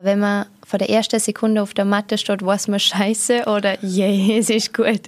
Wenn man von der ersten Sekunde auf der Matte steht, weiß man scheiße oder yeah, es ist gut.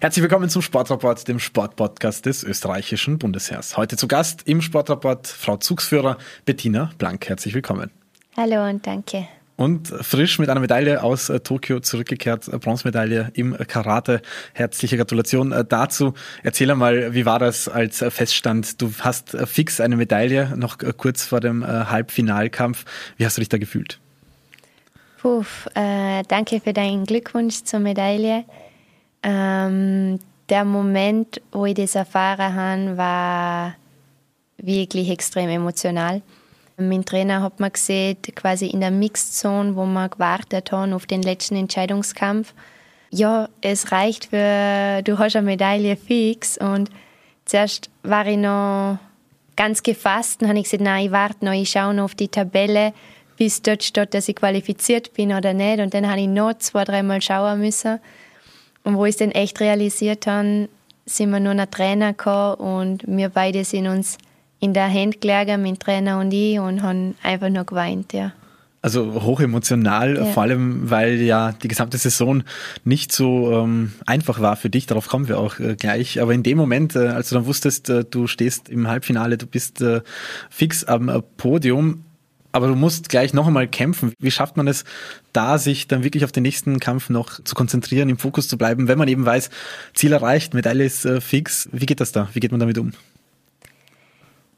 Herzlich willkommen zum Sportrapport, dem Sportpodcast des österreichischen Bundesheers. Heute zu Gast im Sportrapport Frau Zugsführer Bettina Blank. Herzlich willkommen. Hallo und danke. Und frisch mit einer Medaille aus äh, Tokio zurückgekehrt, äh, Bronzemedaille im Karate. Herzliche Gratulation äh, dazu. Erzähl einmal, wie war das als Feststand? Du hast fix eine Medaille, noch kurz vor dem Halbfinalkampf. Wie hast du dich da gefühlt? Puh, äh, danke für deinen Glückwunsch zur Medaille. Ähm, der Moment, wo ich das erfahren habe, war wirklich extrem emotional. Mein Trainer hat mir gesehen, quasi in der Mixed Zone, wo wir gewartet haben auf den letzten Entscheidungskampf. Ja, es reicht für, du hast eine Medaille fix. Und zuerst war ich noch ganz gefasst und habe gesagt, nein, ich warte noch, ich schaue noch auf die Tabelle, bis dort steht, dass ich qualifiziert bin oder nicht. Und dann habe ich noch zwei, dreimal schauen müssen. Und wo ich es dann echt realisiert habe, sind wir nur noch Trainer gekommen und wir beide sind uns in der Hand gelegen, mein Trainer und ich, und haben einfach nur geweint, ja. Also hochemotional, ja. vor allem, weil ja die gesamte Saison nicht so ähm, einfach war für dich. Darauf kommen wir auch äh, gleich. Aber in dem Moment, äh, als du dann wusstest, äh, du stehst im Halbfinale, du bist äh, fix am äh, Podium, aber du musst gleich noch einmal kämpfen. Wie schafft man es, da sich dann wirklich auf den nächsten Kampf noch zu konzentrieren, im Fokus zu bleiben, wenn man eben weiß, Ziel erreicht, Medaille ist äh, fix. Wie geht das da? Wie geht man damit um?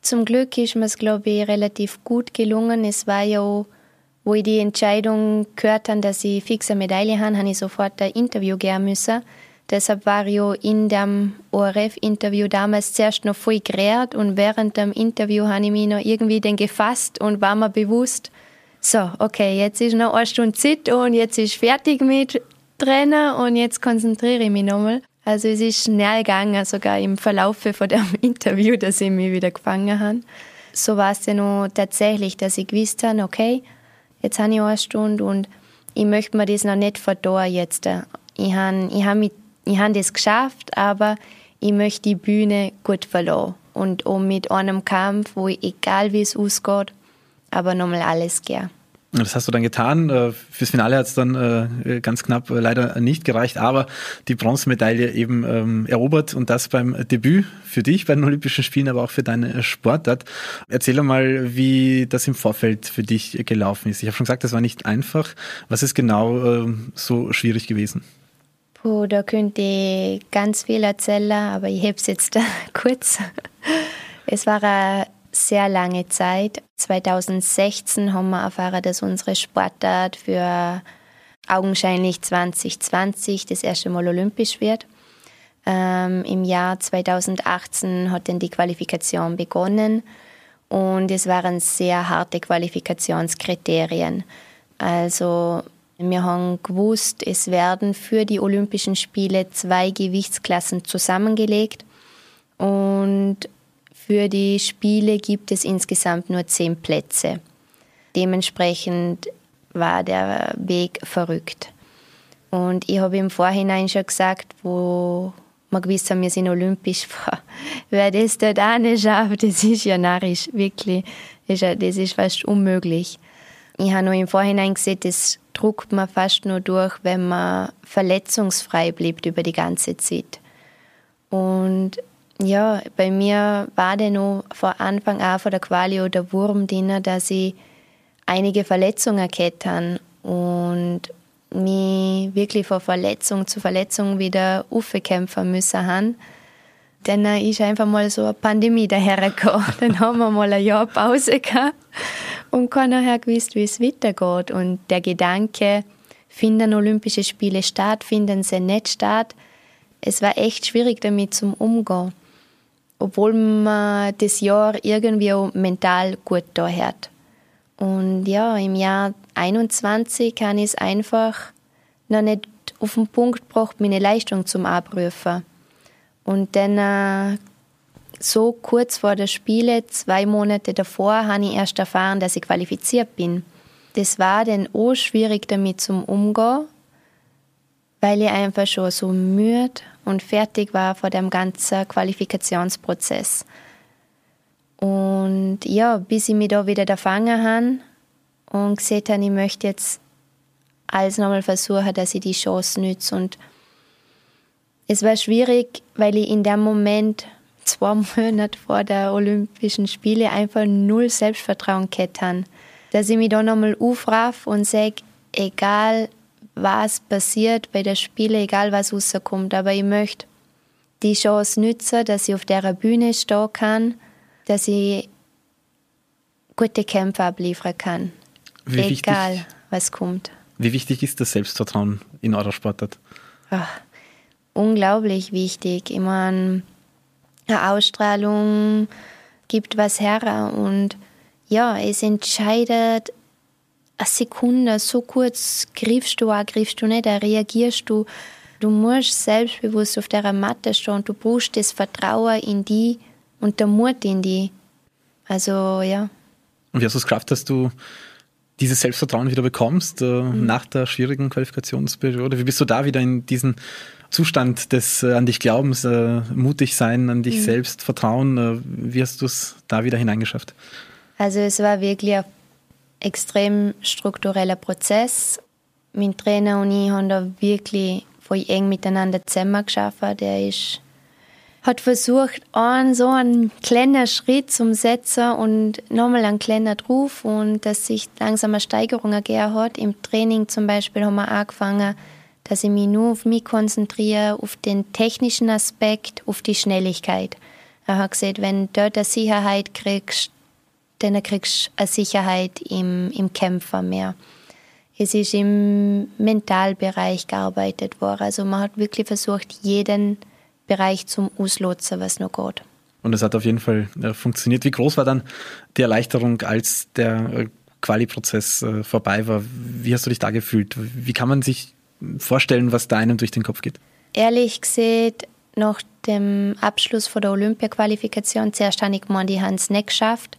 Zum Glück ist mir es, glaube ich, relativ gut gelungen. Es war ja, wo ich die Entscheidung gehört habe, dass ich fixe Medaille habe, habe ich sofort ein Interview gehen müssen. Deshalb war ich in dem ORF-Interview damals zuerst noch voll gerät und während dem Interview habe ich mich noch irgendwie dann gefasst und war mir bewusst, so, okay, jetzt ist noch eine Stunde Zeit und jetzt ist fertig mit Trainer und jetzt konzentriere ich mich nochmal. Also es ist schnell gegangen, sogar im Verlauf von dem Interview, dass ich mich wieder gefangen habe. So war es dann auch tatsächlich, dass ich gewusst habe, okay, jetzt habe ich eine Stunde und ich möchte mir das noch nicht verdorren jetzt. Ich habe, ich habe mich ich habe das geschafft, aber ich möchte die Bühne gut verloren. Und auch mit einem Kampf, wo ich, egal wie es ausgeht, aber nochmal alles gern. Das hast du dann getan. Äh, fürs Finale hat es dann äh, ganz knapp äh, leider nicht gereicht, aber die Bronzemedaille eben ähm, erobert und das beim Debüt für dich bei den Olympischen Spielen, aber auch für deine Sportart. Erzähl mal, wie das im Vorfeld für dich gelaufen ist. Ich habe schon gesagt, das war nicht einfach. Was ist genau so schwierig gewesen? Puh, da könnte ich ganz viel erzählen, aber ich habe es jetzt kurz. Es war eine sehr lange Zeit. 2016 haben wir erfahren, dass unsere Sportart für augenscheinlich 2020 das erste Mal olympisch wird. Ähm, Im Jahr 2018 hat dann die Qualifikation begonnen und es waren sehr harte Qualifikationskriterien. Also wir haben gewusst, es werden für die Olympischen Spiele zwei Gewichtsklassen zusammengelegt und für die Spiele gibt es insgesamt nur zehn Plätze. Dementsprechend war der Weg verrückt. Und ich habe im Vorhinein schon gesagt, wo wir gewusst haben, wir sind olympisch, wer das dort auch nicht schafft, das ist ja narrisch, wirklich. Das ist fast unmöglich. Ich habe noch im Vorhinein gesehen, das druckt man fast nur durch, wenn man verletzungsfrei bleibt über die ganze Zeit. Und ja, bei mir war der noch vor Anfang an von der Quali oder Wurm drin, dass ich einige Verletzungen gehabt habe und mich wirklich von Verletzung zu Verletzung wieder aufkämpfen müssen haben. Dann ist einfach mal so eine Pandemie dahergekommen. Dann haben wir mal ein Jahr Pause gehabt und keiner hat gewusst, wie es weitergeht. Und der Gedanke, finden Olympische Spiele statt, finden sie nicht statt, es war echt schwierig damit zum Umgehen. Obwohl man das Jahr irgendwie auch mental gut da hat. Und ja, im Jahr 21 kann ich es einfach noch nicht auf den Punkt gebracht, meine Leistung zum Abrufen. Und dann äh, so kurz vor der Spiele, zwei Monate davor, habe ich erst erfahren, dass ich qualifiziert bin. Das war dann auch schwierig damit zum Umgehen, weil ich einfach schon so müde und fertig war vor dem ganzen Qualifikationsprozess. Und ja, bis ich mich da wieder gefangen habe und gesehen habe, ich möchte jetzt alles nochmal versuchen, dass ich die Chance nütze. Und es war schwierig, weil ich in dem Moment zwei Monate vor der Olympischen Spiele einfach null Selbstvertrauen gehabt habe. Dass ich mich da nochmal aufraff und sage, egal was passiert bei der Spiele, egal was rauskommt, aber ich möchte die Chance nutzen, dass ich auf der Bühne stehen kann, dass ich gute Kämpfe abliefern kann. Wie egal wichtig, was kommt. Wie wichtig ist das Selbstvertrauen in eurer Sportart? Ach, unglaublich wichtig. Ich meine, eine Ausstrahlung gibt was her und ja, es entscheidet eine Sekunde, so kurz griffst du auch, griffst du nicht, da reagierst du. Du musst selbstbewusst auf der Matte stehen, du brauchst das Vertrauen in die und der Mut in die. Also ja. Und wie hast du es geschafft, dass du dieses Selbstvertrauen wieder bekommst äh, mhm. nach der schwierigen Qualifikationsperiode? Wie bist du da wieder in diesen Zustand des äh, an dich Glaubens, äh, mutig sein, an dich mhm. selbst vertrauen? Äh, wie hast du es da wieder hineingeschafft? Also es war wirklich ein extrem struktureller Prozess. Mein Trainer und ich haben da wirklich voll eng miteinander zusammen geschafft. Der ist hat versucht, einen so einen kleinen Schritt zum Setzen und nochmal einen kleinen drauf und dass sich langsam eine Steigerung ergeben hat. Im Training zum Beispiel haben wir angefangen, dass ich mich nur auf mich konzentriere, auf den technischen Aspekt, auf die Schnelligkeit. Er hat gesagt, wenn du dort eine Sicherheit kriegst, dann kriegst du eine Sicherheit im, im Kämpfer mehr. Es ist im Mentalbereich gearbeitet worden. Also man hat wirklich versucht, jeden Bereich zum Auslotzen, was noch geht. Und es hat auf jeden Fall äh, funktioniert. Wie groß war dann die Erleichterung, als der äh, Quali-Prozess äh, vorbei war? Wie hast du dich da gefühlt? Wie kann man sich vorstellen, was da einem durch den Kopf geht? Ehrlich gesagt, nach dem Abschluss von der Olympia-Qualifikation, zuerst habe ich gemeint, ich habe es nicht geschafft.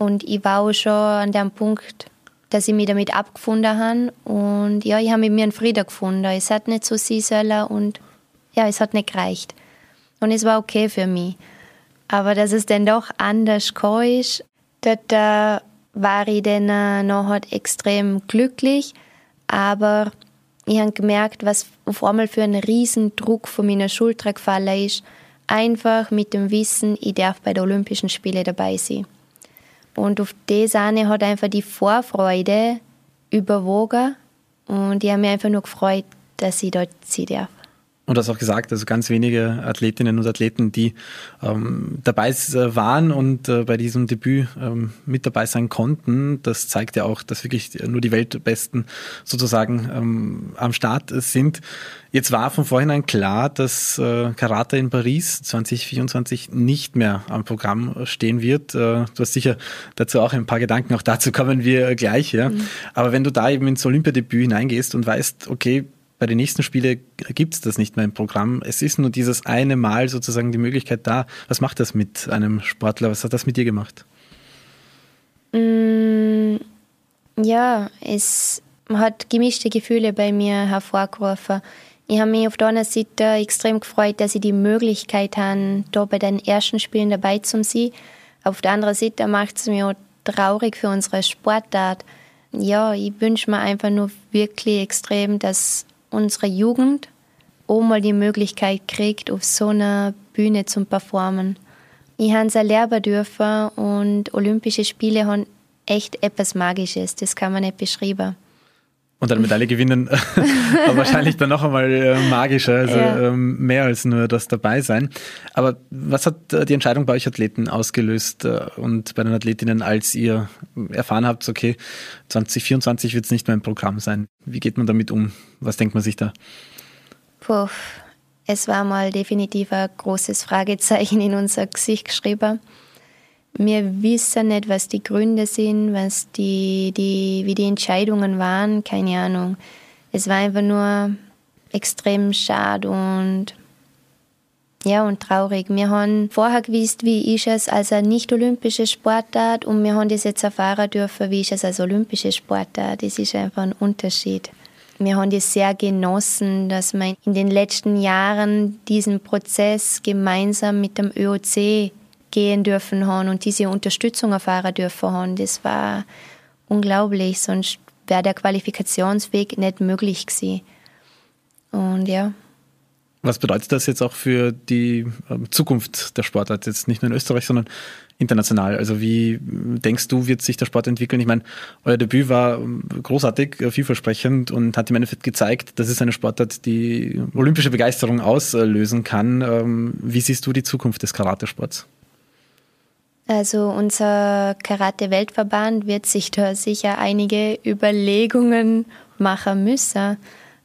Und ich war auch schon an dem Punkt, dass ich mich damit abgefunden habe. Und ja, ich habe mit mir einen Frieden gefunden. Es hat nicht so sein sollen und ja, es hat nicht gereicht. Und es war okay für mich. Aber dass es dann doch anders kam, ist, dort äh, war ich dann äh, noch extrem glücklich. Aber ich habe gemerkt, was auf einmal für ein riesen Druck von meiner Schulter gefallen ist. Einfach mit dem Wissen, ich darf bei den Olympischen Spielen dabei sein. Und auf diese Sahne hat einfach die Vorfreude überwogen. Und ich habe mich einfach nur gefreut, dass ich dort sein darf. Und das auch gesagt, also ganz wenige Athletinnen und Athleten, die ähm, dabei äh, waren und äh, bei diesem Debüt ähm, mit dabei sein konnten. Das zeigt ja auch, dass wirklich nur die Weltbesten sozusagen ähm, am Start sind. Jetzt war von vornherein klar, dass äh, Karate in Paris 2024 nicht mehr am Programm stehen wird. Äh, du hast sicher dazu auch ein paar Gedanken, auch dazu kommen wir gleich. Ja. Mhm. Aber wenn du da eben ins Olympiadebüt hineingehst und weißt, okay, bei den nächsten Spielen gibt es das nicht mehr im Programm. Es ist nur dieses eine Mal sozusagen die Möglichkeit da. Was macht das mit einem Sportler? Was hat das mit dir gemacht? Mm, ja, es hat gemischte Gefühle bei mir hervorgerufen. Ich habe mich auf der einen Seite extrem gefreut, dass ich die Möglichkeit habe, da bei den ersten Spielen dabei zu sein. Auf der anderen Seite macht es mich auch traurig für unsere Sportart. Ja, ich wünsche mir einfach nur wirklich extrem, dass unsere Jugend auch mal die Möglichkeit kriegt, auf so einer Bühne zu performen. Ich habe es erlernen dürfen und Olympische Spiele haben echt etwas Magisches, das kann man nicht beschreiben. Und eine Medaille gewinnen, aber wahrscheinlich dann noch einmal äh, magischer, also ja. ähm, mehr als nur das dabei sein. Aber was hat äh, die Entscheidung bei euch Athleten ausgelöst äh, und bei den Athletinnen, als ihr erfahren habt, okay, 2024 wird es nicht mehr im Programm sein? Wie geht man damit um? Was denkt man sich da? Puh, es war mal definitiv ein großes Fragezeichen in unser Gesicht geschrieben. Wir wissen nicht, was die Gründe sind, was die, die, wie die Entscheidungen waren, keine Ahnung. Es war einfach nur extrem schade und ja, und traurig. Wir haben vorher gewusst, wie ist es als eine nicht-olympische Sportart und wir haben das jetzt erfahren dürfen, wie ist es als olympische Sportart. Das ist einfach ein Unterschied. wir haben das sehr genossen, dass wir in den letzten Jahren diesen Prozess gemeinsam mit dem ÖOC gehen dürfen haben und diese Unterstützung erfahren dürfen haben. Das war unglaublich, sonst wäre der Qualifikationsweg nicht möglich gewesen. Und ja. Was bedeutet das jetzt auch für die ähm, Zukunft der Sportart, jetzt nicht nur in Österreich, sondern international? Also wie denkst du, wird sich der Sport entwickeln? Ich meine, euer Debüt war ähm, großartig, äh, vielversprechend und hat im Endeffekt gezeigt, dass es eine Sportart, die olympische Begeisterung auslösen kann. Ähm, wie siehst du die Zukunft des Karatesports? Also unser Karate-Weltverband wird sich da sicher einige Überlegungen machen müssen.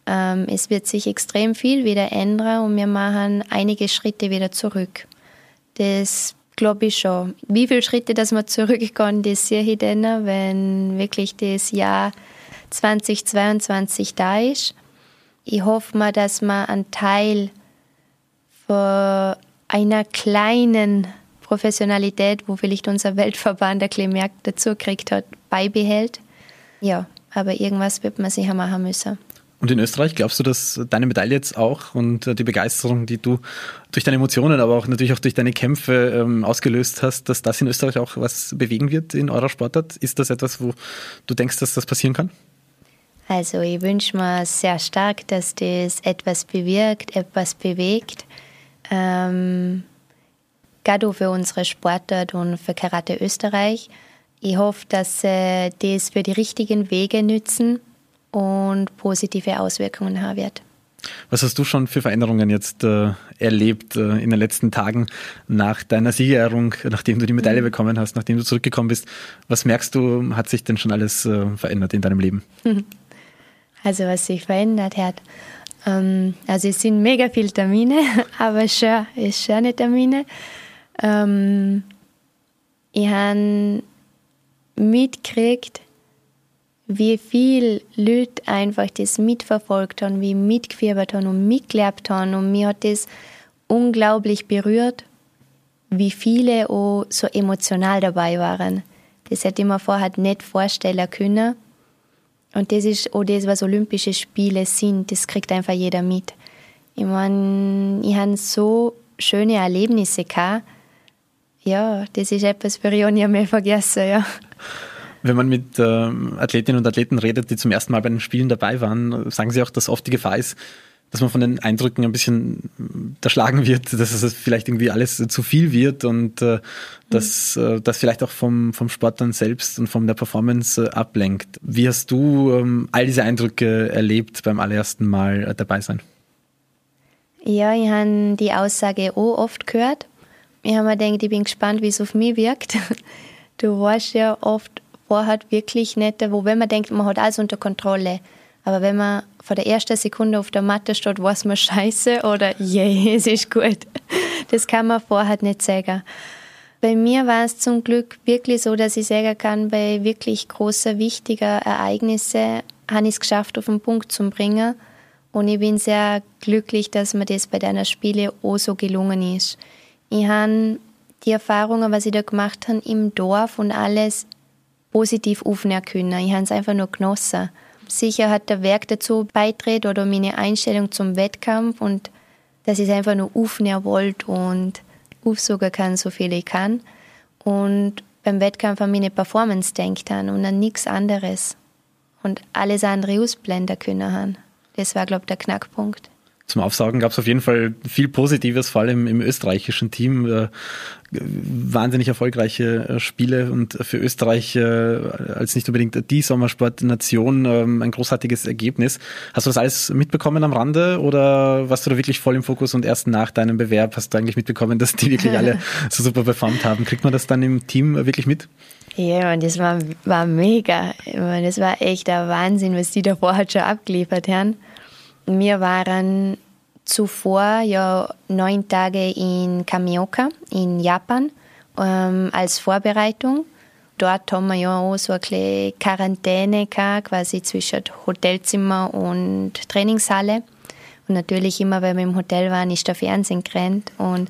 Ähm, es wird sich extrem viel wieder ändern und wir machen einige Schritte wieder zurück. Das glaube ich schon. Wie viele Schritte, dass wir zurückgehen, das sehe ich dann, wenn wirklich das Jahr 2022 da ist. Ich hoffe mal, dass man einen Teil von einer kleinen Professionalität, wo vielleicht unser Weltverband ein bisschen mehr dazu gekriegt hat, beibehält. Ja, aber irgendwas wird man sicher machen müssen. Und in Österreich, glaubst du, dass deine Medaille jetzt auch und äh, die Begeisterung, die du durch deine Emotionen, aber auch natürlich auch durch deine Kämpfe ähm, ausgelöst hast, dass das in Österreich auch was bewegen wird in eurer Sportart? Ist das etwas, wo du denkst, dass das passieren kann? Also ich wünsche mir sehr stark, dass das etwas bewirkt, etwas bewegt. Ähm, gerade für unsere Sportart und für Karate Österreich. Ich hoffe, dass sie das für die richtigen Wege nützen und positive Auswirkungen haben wird. Was hast du schon für Veränderungen jetzt äh, erlebt äh, in den letzten Tagen nach deiner Siegerehrung, nachdem du die Medaille mhm. bekommen hast, nachdem du zurückgekommen bist? Was merkst du, hat sich denn schon alles äh, verändert in deinem Leben? Also was sich verändert hat. Ähm, also es sind mega viele Termine, aber schön, ist schöne Termine. Ähm, ich habe mitgekriegt, wie viel Leute einfach das mitverfolgt haben, wie mitgefiebert haben und mitgelebt haben. Und mir hat das unglaublich berührt, wie viele auch so emotional dabei waren. Das hätte ich mir vorher nicht vorstellen können. Und das ist auch das, was Olympische Spiele sind. Das kriegt einfach jeder mit. Ich meine, ich habe so schöne Erlebnisse gehabt. Ja, das ist etwas, für ich nie mehr vergessen, ja. Wenn man mit äh, Athletinnen und Athleten redet, die zum ersten Mal bei den Spielen dabei waren, sagen sie auch, dass oft die Gefahr ist, dass man von den Eindrücken ein bisschen erschlagen wird, dass es vielleicht irgendwie alles zu viel wird und äh, dass mhm. äh, das vielleicht auch vom, vom Sport dann selbst und von der Performance äh, ablenkt. Wie hast du ähm, all diese Eindrücke erlebt beim allerersten Mal dabei sein? Ja, ich habe die Aussage auch oft gehört. Ich habe mir gedacht, ich bin gespannt, wie es auf mich wirkt. Du weißt ja oft vorher wirklich nicht, wo wenn man denkt, man hat alles unter Kontrolle. Aber wenn man vor der ersten Sekunde auf der Matte steht, weiß man Scheiße oder yeah, es ist gut. Das kann man vorher nicht sagen. Bei mir war es zum Glück wirklich so, dass ich sagen kann, bei wirklich großen, wichtigen Ereignissen habe ich es geschafft, auf den Punkt zu bringen. Und ich bin sehr glücklich, dass mir das bei deiner Spiele auch so gelungen ist. Ich habe die Erfahrungen, was ich da gemacht habe im Dorf und alles positiv aufnehmen können. Ich habe es einfach nur genossen. Sicher hat der Werk dazu beigetragen oder meine Einstellung zum Wettkampf und dass ich es einfach nur aufnehmen wollte und aufsuchen kann, so viel ich kann. Und beim Wettkampf an meine Performance denkt an und an nichts anderes. Und alles andere ausblenden können. Das war, glaube ich, der Knackpunkt zum Aufsaugen gab es auf jeden Fall viel Positives, vor allem im österreichischen Team. Äh, wahnsinnig erfolgreiche äh, Spiele und für Österreich äh, als nicht unbedingt die Sommersportnation ähm, ein großartiges Ergebnis. Hast du das alles mitbekommen am Rande oder warst du da wirklich voll im Fokus und erst nach deinem Bewerb hast du eigentlich mitbekommen, dass die wirklich alle so super performt haben? Kriegt man das dann im Team wirklich mit? Ja, und das war, war mega. Das war echt der Wahnsinn, was die davor halt schon abgeliefert haben. Wir waren zuvor ja neun Tage in Kamioka in Japan ähm, als Vorbereitung. Dort haben wir ja auch so eine Quarantäne gehabt, quasi zwischen Hotelzimmer und Trainingshalle. Und natürlich immer, wenn wir im Hotel waren, ist der Fernsehen gerannt. Und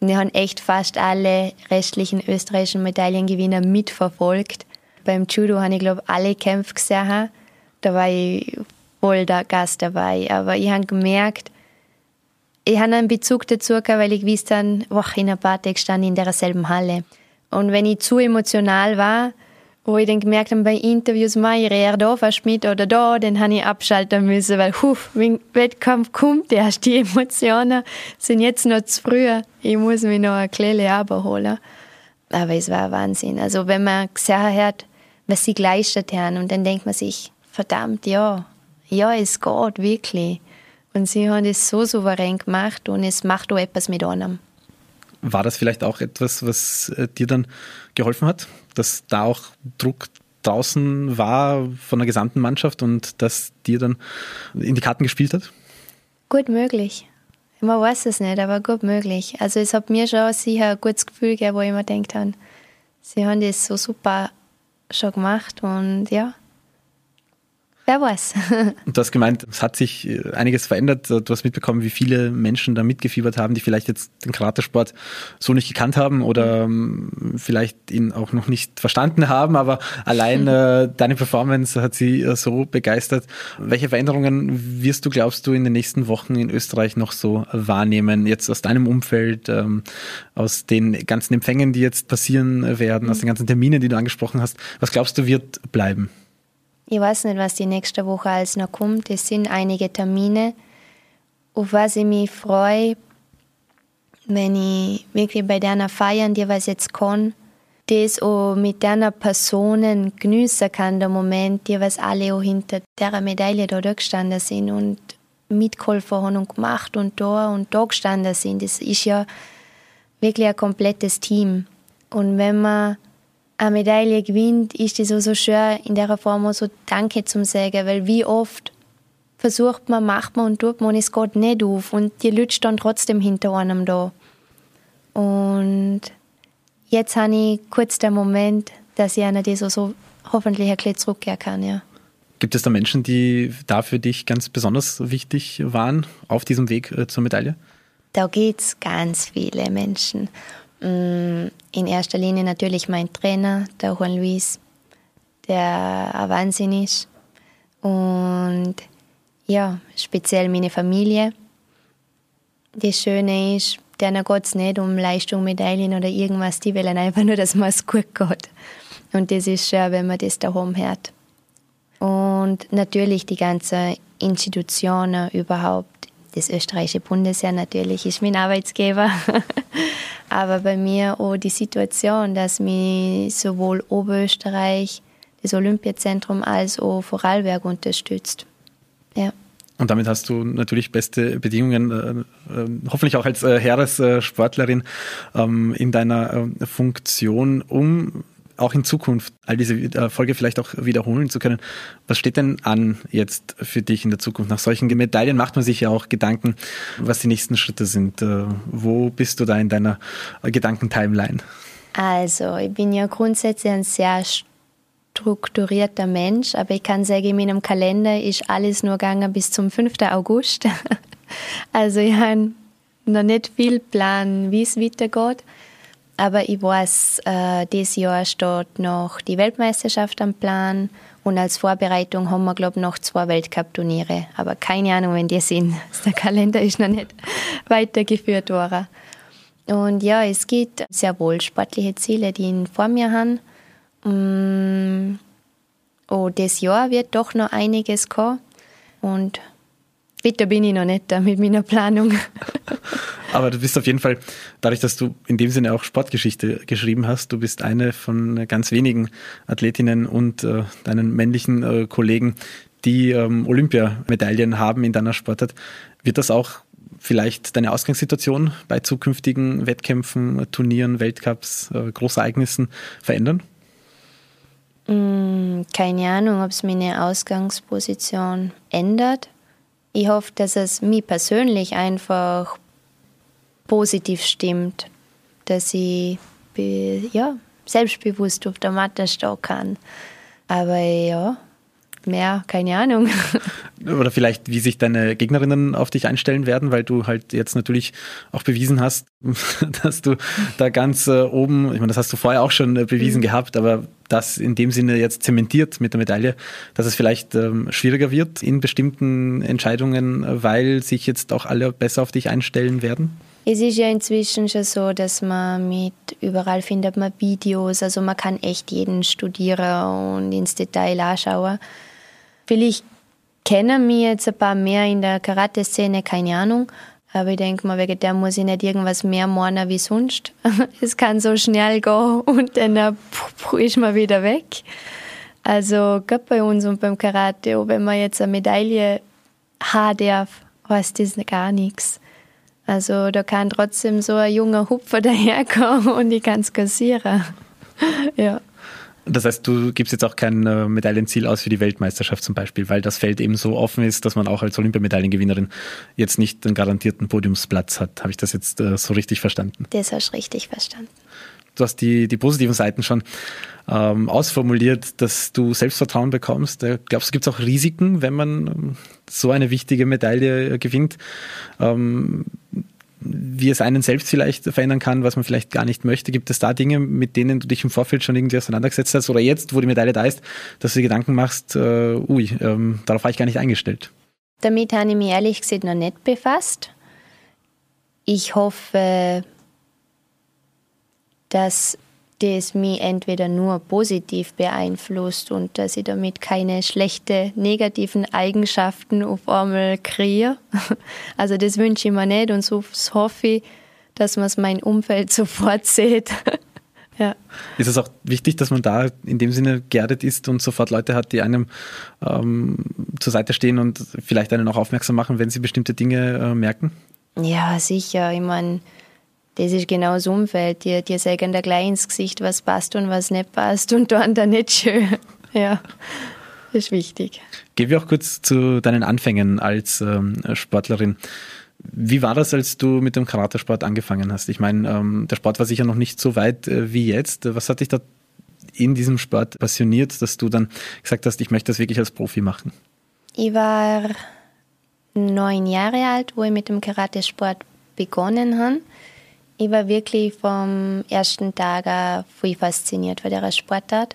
wir haben echt fast alle restlichen österreichischen Medaillengewinner mitverfolgt. Beim Judo habe ich, glaube alle Kämpfe gesehen. Da war ich voll der Gast dabei. Aber ich habe gemerkt, ich habe einen Bezug dazu gehabt, weil ich wusste, oh, in ein paar Tagen stand ich in derselben Halle. Und wenn ich zu emotional war, wo ich dann gemerkt habe, bei Interviews, ich rede da fast mit oder da, dann habe ich abschalten müssen, weil, huf, wenn Wettkampf kommt, erst die Emotionen sind jetzt noch zu früh. Ich muss mich noch eine kleine abholen. Aber es war Wahnsinn. Also, wenn man gesehen hat, was sie geleistet haben, und dann denkt man sich, verdammt, ja, ja, es geht wirklich. Und sie haben es so souverän gemacht und es macht auch etwas mit einem. War das vielleicht auch etwas, was äh, dir dann geholfen hat, dass da auch Druck draußen war von der gesamten Mannschaft und dass dir dann in die Karten gespielt hat? Gut möglich. Man weiß es nicht, aber gut möglich. Also es hat mir schon sicher ein gutes Gefühl gegeben, wo ich mir gedacht habe, sie haben das so super schon gemacht und ja, Wer weiß. Und du hast gemeint, es hat sich äh, einiges verändert. Du hast mitbekommen, wie viele Menschen da mitgefiebert haben, die vielleicht jetzt den Karatersport so nicht gekannt haben oder ähm, vielleicht ihn auch noch nicht verstanden haben, aber allein äh, deine Performance hat sie äh, so begeistert. Welche Veränderungen wirst du, glaubst du, in den nächsten Wochen in Österreich noch so wahrnehmen? Jetzt aus deinem Umfeld, ähm, aus den ganzen Empfängen, die jetzt passieren werden, aus den ganzen Terminen, die du angesprochen hast. Was glaubst du, wird bleiben? Ich weiß nicht, was die nächste Woche alles noch kommt. Es sind einige Termine, auf was ich mich freue, wenn ich wirklich bei deiner Feiern, die was jetzt kann, das auch mit deiner Personen genießen kann, der Moment, die was alle auch hinter der Medaille da gestanden sind und mitgeholfen haben und gemacht und da und da gestanden sind. Das ist ja wirklich ein komplettes Team. Und wenn man eine Medaille gewinnt, ist es so, so schön, in der Form auch so Danke zum sagen, weil wie oft versucht man, macht man und tut man und es geht nicht auf und die Leute stehen trotzdem hinter einem da. Und jetzt habe ich kurz den Moment, dass ich einer das so, so hoffentlich ein bisschen zurückkehren kann, ja. Gibt es da Menschen, die da für dich ganz besonders wichtig waren auf diesem Weg äh, zur Medaille? Da gibt es ganz viele Menschen. Mm, in erster Linie natürlich mein Trainer, der Juan Luis, der ein Wahnsinn ist. Und ja, speziell meine Familie. Das Schöne ist, denen geht es nicht um Leistung, Medaillen oder irgendwas, die wollen einfach nur, dass man es gut geht. Und das ist schön, wenn man das daheim hört. Und natürlich die ganzen Institutionen überhaupt. Das österreichische Bundesheer natürlich ist mein Arbeitsgeber. Aber bei mir auch die Situation, dass mich sowohl Oberösterreich, das Olympiazentrum, als auch Vorarlberg unterstützt. Ja. Und damit hast du natürlich beste Bedingungen, äh, äh, hoffentlich auch als äh, Heeressportlerin ähm, in deiner äh, Funktion, um auch in Zukunft all diese Erfolge vielleicht auch wiederholen zu können. Was steht denn an jetzt für dich in der Zukunft? Nach solchen Medaillen macht man sich ja auch Gedanken, was die nächsten Schritte sind. Äh, wo bist du da in deiner Gedankentimeline? Also, ich bin ja grundsätzlich ein sehr strukturierter Mensch, aber ich kann sagen, in meinem Kalender ist alles nur gegangen bis zum 5. August. also, ich habe noch nicht viel Plan, wie es weitergeht. Aber ich weiß, äh, dieses Jahr steht noch die Weltmeisterschaft am Plan und als Vorbereitung haben wir, glaube ich, noch zwei Weltcup-Turniere. Aber keine Ahnung, wenn die sind. Der Kalender ist noch nicht weitergeführt worden. Und ja, es gibt sehr wohl sportliche Ziele, die ich vor mir habe. Mm, oh, das Jahr wird doch noch einiges kommen. Und weiter bin ich noch nicht da mit meiner Planung. Aber du bist auf jeden Fall, dadurch, dass du in dem Sinne auch Sportgeschichte geschrieben hast, du bist eine von ganz wenigen Athletinnen und äh, deinen männlichen äh, Kollegen, die ähm, Olympiamedaillen haben in deiner Sportart. Wird das auch vielleicht deine Ausgangssituation bei zukünftigen Wettkämpfen, Turnieren, Weltcups, äh, Großereignissen verändern? Mm, keine Ahnung, ob es meine Ausgangsposition ändert. Ich hoffe, dass es mir persönlich einfach positiv stimmt, dass ich ja, selbstbewusst auf der Matte stehen kann. Aber ja. Mehr, keine Ahnung. Oder vielleicht, wie sich deine Gegnerinnen auf dich einstellen werden, weil du halt jetzt natürlich auch bewiesen hast, dass du da ganz äh, oben, ich meine, das hast du vorher auch schon äh, bewiesen mhm. gehabt, aber das in dem Sinne jetzt zementiert mit der Medaille, dass es vielleicht ähm, schwieriger wird in bestimmten Entscheidungen, weil sich jetzt auch alle besser auf dich einstellen werden? Es ist ja inzwischen schon so, dass man mit überall findet man Videos, also man kann echt jeden studieren und ins Detail anschauen. Vielleicht kennen mich jetzt ein paar mehr in der Karate-Szene, keine Ahnung. Aber ich denke mal, wegen der muss ich nicht irgendwas mehr machen wie sonst. Es kann so schnell gehen und dann ist man wieder weg. Also gerade bei uns und beim Karate, wenn man jetzt eine Medaille haben darf, heißt das gar nichts. Also da kann trotzdem so ein junger Hupfer daherkommen und ich kann es kassieren. ja. Das heißt, du gibst jetzt auch kein äh, Medaillenziel aus für die Weltmeisterschaft zum Beispiel, weil das Feld eben so offen ist, dass man auch als Olympiamedaillengewinnerin jetzt nicht einen garantierten Podiumsplatz hat. Habe ich das jetzt äh, so richtig verstanden? Das hast du richtig verstanden. Du hast die, die positiven Seiten schon ähm, ausformuliert, dass du Selbstvertrauen bekommst. Äh, glaubst du, gibt es auch Risiken, wenn man ähm, so eine wichtige Medaille äh, gewinnt? Ähm, wie es einen selbst vielleicht verändern kann, was man vielleicht gar nicht möchte. Gibt es da Dinge, mit denen du dich im Vorfeld schon irgendwie auseinandergesetzt hast oder jetzt, wo die Medaille da ist, dass du dir Gedanken machst, äh, ui, ähm, darauf war ich gar nicht eingestellt? Damit habe ich mich ehrlich gesagt noch nicht befasst. Ich hoffe, dass das mich entweder nur positiv beeinflusst und dass ich damit keine schlechte negativen Eigenschaften auf einmal kreiere. Also das wünsche ich mir nicht und so hoffe ich, dass man es mein Umfeld sofort sieht. ja. Ist es auch wichtig, dass man da in dem Sinne geerdet ist und sofort Leute hat, die einem ähm, zur Seite stehen und vielleicht einen auch aufmerksam machen, wenn sie bestimmte Dinge äh, merken? Ja, sicher. Ich meine, das ist genau das Umfeld. Die, die sagen da gleich ins Gesicht, was passt und was nicht passt und dann da nicht schön. Ja, das ist wichtig. Gehen wir auch kurz zu deinen Anfängen als ähm, Sportlerin. Wie war das, als du mit dem Karatesport angefangen hast? Ich meine, ähm, der Sport war sicher noch nicht so weit äh, wie jetzt. Was hat dich da in diesem Sport passioniert, dass du dann gesagt hast, ich möchte das wirklich als Profi machen? Ich war neun Jahre alt, wo ich mit dem Karatesport begonnen habe ich war wirklich vom ersten Tag an voll fasziniert von dieser Sportart.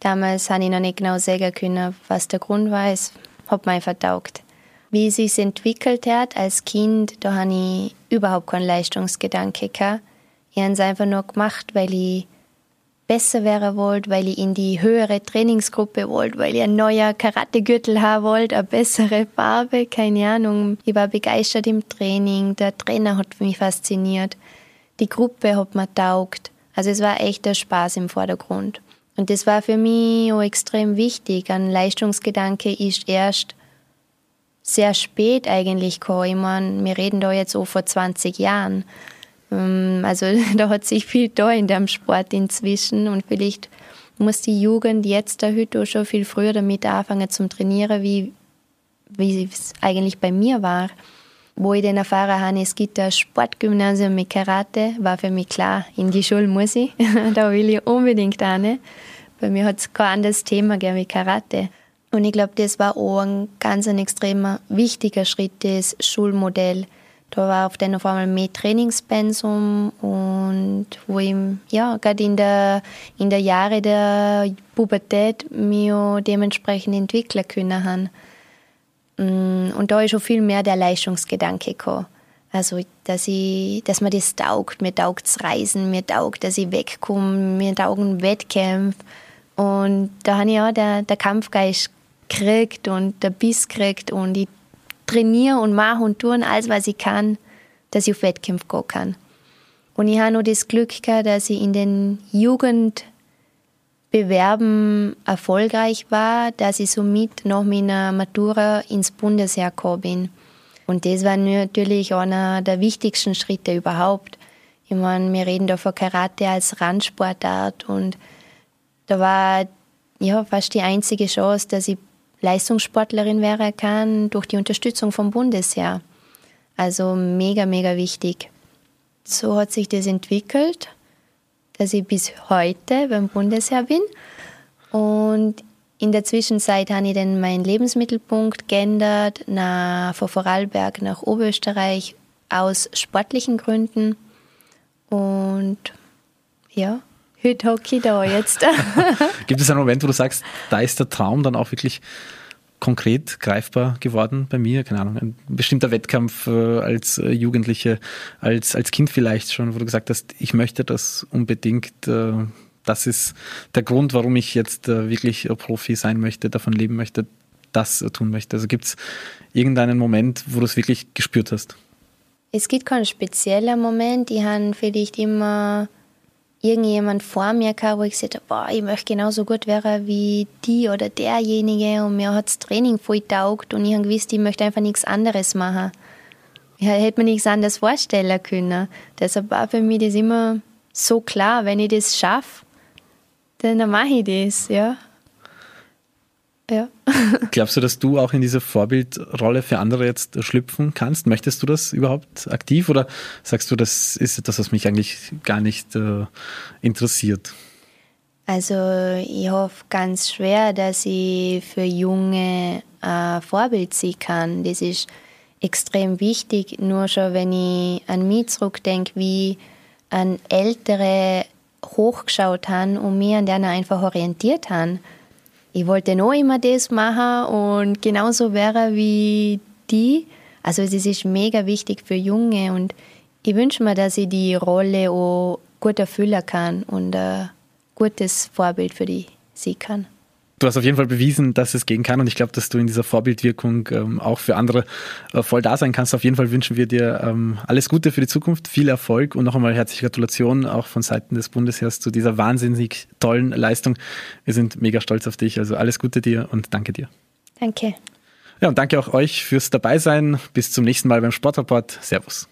Damals habe ich noch nicht genau sagen können, was der Grund war. Es hat mir vertaugt. Wie es sich entwickelt hat als Kind, da habe ich überhaupt keinen Leistungsgedanke gehabt. Ich habe es einfach nur gemacht, weil ich besser werden wollte, weil ich in die höhere Trainingsgruppe wollte, weil ich einen neuen Karategürtel haben wollte, eine bessere Farbe, keine Ahnung. Ich war begeistert im Training, der Trainer hat mich fasziniert die Gruppe hat mir taugt. Also es war echt der Spaß im Vordergrund. Und das war für mich auch extrem wichtig. Ein Leistungsgedanke ist erst sehr spät eigentlich gekommen. Ich meine, wir reden da jetzt auch vor 20 Jahren. Ähm, also da hat sich viel da in dem Sport inzwischen und vielleicht muss die Jugend jetzt heute auch schon viel früher damit anfangen zum Trainieren, wie, wie es eigentlich bei mir war wo ich dann erfahren habe, es gibt ein Sportgymnasium mit Karate, war für mich klar, in die Schule muss ich. da will ich unbedingt rein. Bei mir hat es kein anderes Thema gegeben wie Karate. Und ich glaube, das war auch ein ganz ein extremer wichtiger Schritt, das Schulmodell. Da war auf auf einmal mehr Trainingspensum und wo ich ja, gerade in der, in der Jahre der Pubertät mich dementsprechend entwickeln können haben. Mm, und da ist schon viel mehr der Leistungsgedanke gekommen. Also, dass, ich, dass mir das taugt. Mir taugt das Reisen, mir taugt, dass ich wegkomme, mir taugen Wettkämpfe. Und da habe ich auch der, der Kampfgeist gekriegt und der Biss gekriegt und ich trainiere und mache und tue alles, was ich kann, dass ich auf Wettkämpfe gehen kann. Und ich habe noch das Glück gehabt, dass ich in den Jugend Bewerben erfolgreich war, dass ich somit nach meiner Matura ins Bundesheer gekommen bin. Und das war natürlich einer der wichtigsten Schritte überhaupt. Ich meine, wir reden da von Karate als Randsportart und da war ja fast die einzige Chance, dass ich Leistungssportlerin werden kann durch die Unterstützung vom Bundesheer. Also mega, mega wichtig. So hat sich das entwickelt dass ich bis heute beim Bundesheer bin. Und In der Zwischenzeit habe ich dann meinen Lebensmittelpunkt geändert, nach, von Vorarlberg nach Oberösterreich aus sportlichen Gründen. Und ja, heute hocke ich da jetzt. Gibt es einen Moment, wo du sagst, da ist der Traum dann auch wirklich konkret greifbar geworden bei mir? Keine Ahnung, ein bestimmter Wettkampf äh, als äh, Jugendliche, als, als Kind vielleicht schon, wo du gesagt hast, ich möchte das unbedingt. Äh, das ist der Grund, warum ich jetzt wirklich Profi sein möchte, davon leben möchte, das tun möchte. Also gibt es irgendeinen Moment, wo du es wirklich gespürt hast? Es gibt keinen speziellen Moment. Ich habe vielleicht immer irgendjemand vor mir gehabt, wo ich gesagt habe, boah, ich möchte genauso gut werden wie die oder derjenige und mir hat das Training voll taugt und ich habe gewusst, ich möchte einfach nichts anderes machen. Ich hätte mir nichts anderes vorstellen können. Deshalb war für mich das immer so klar, wenn ich das schaffe, dann mache ich das, ja. Ja. Glaubst du, dass du auch in diese Vorbildrolle für andere jetzt schlüpfen kannst? Möchtest du das überhaupt aktiv oder sagst du, das ist etwas, was mich eigentlich gar nicht äh, interessiert? Also ich hoffe ganz schwer, dass ich für Junge ein Vorbild sein kann. Das ist extrem wichtig. Nur schon, wenn ich an mich zurückdenke, wie an Ältere hochgeschaut haben und mich an denen einfach orientiert haben ich wollte noch immer das machen und genauso wäre wie die. Also es ist mega wichtig für Junge und ich wünsche mir, dass ich die Rolle auch gut erfüllen kann und ein gutes Vorbild für die sein kann du hast auf jeden Fall bewiesen, dass es gehen kann und ich glaube, dass du in dieser Vorbildwirkung ähm, auch für andere äh, voll da sein kannst. Auf jeden Fall wünschen wir dir ähm, alles Gute für die Zukunft, viel Erfolg und noch einmal herzliche Gratulation auch von Seiten des Bundesheers zu dieser wahnsinnig tollen Leistung. Wir sind mega stolz auf dich. Also alles Gute dir und danke dir. Danke. Ja, und danke auch euch fürs Dabeisein. Bis zum nächsten Mal beim Sportreport. Servus.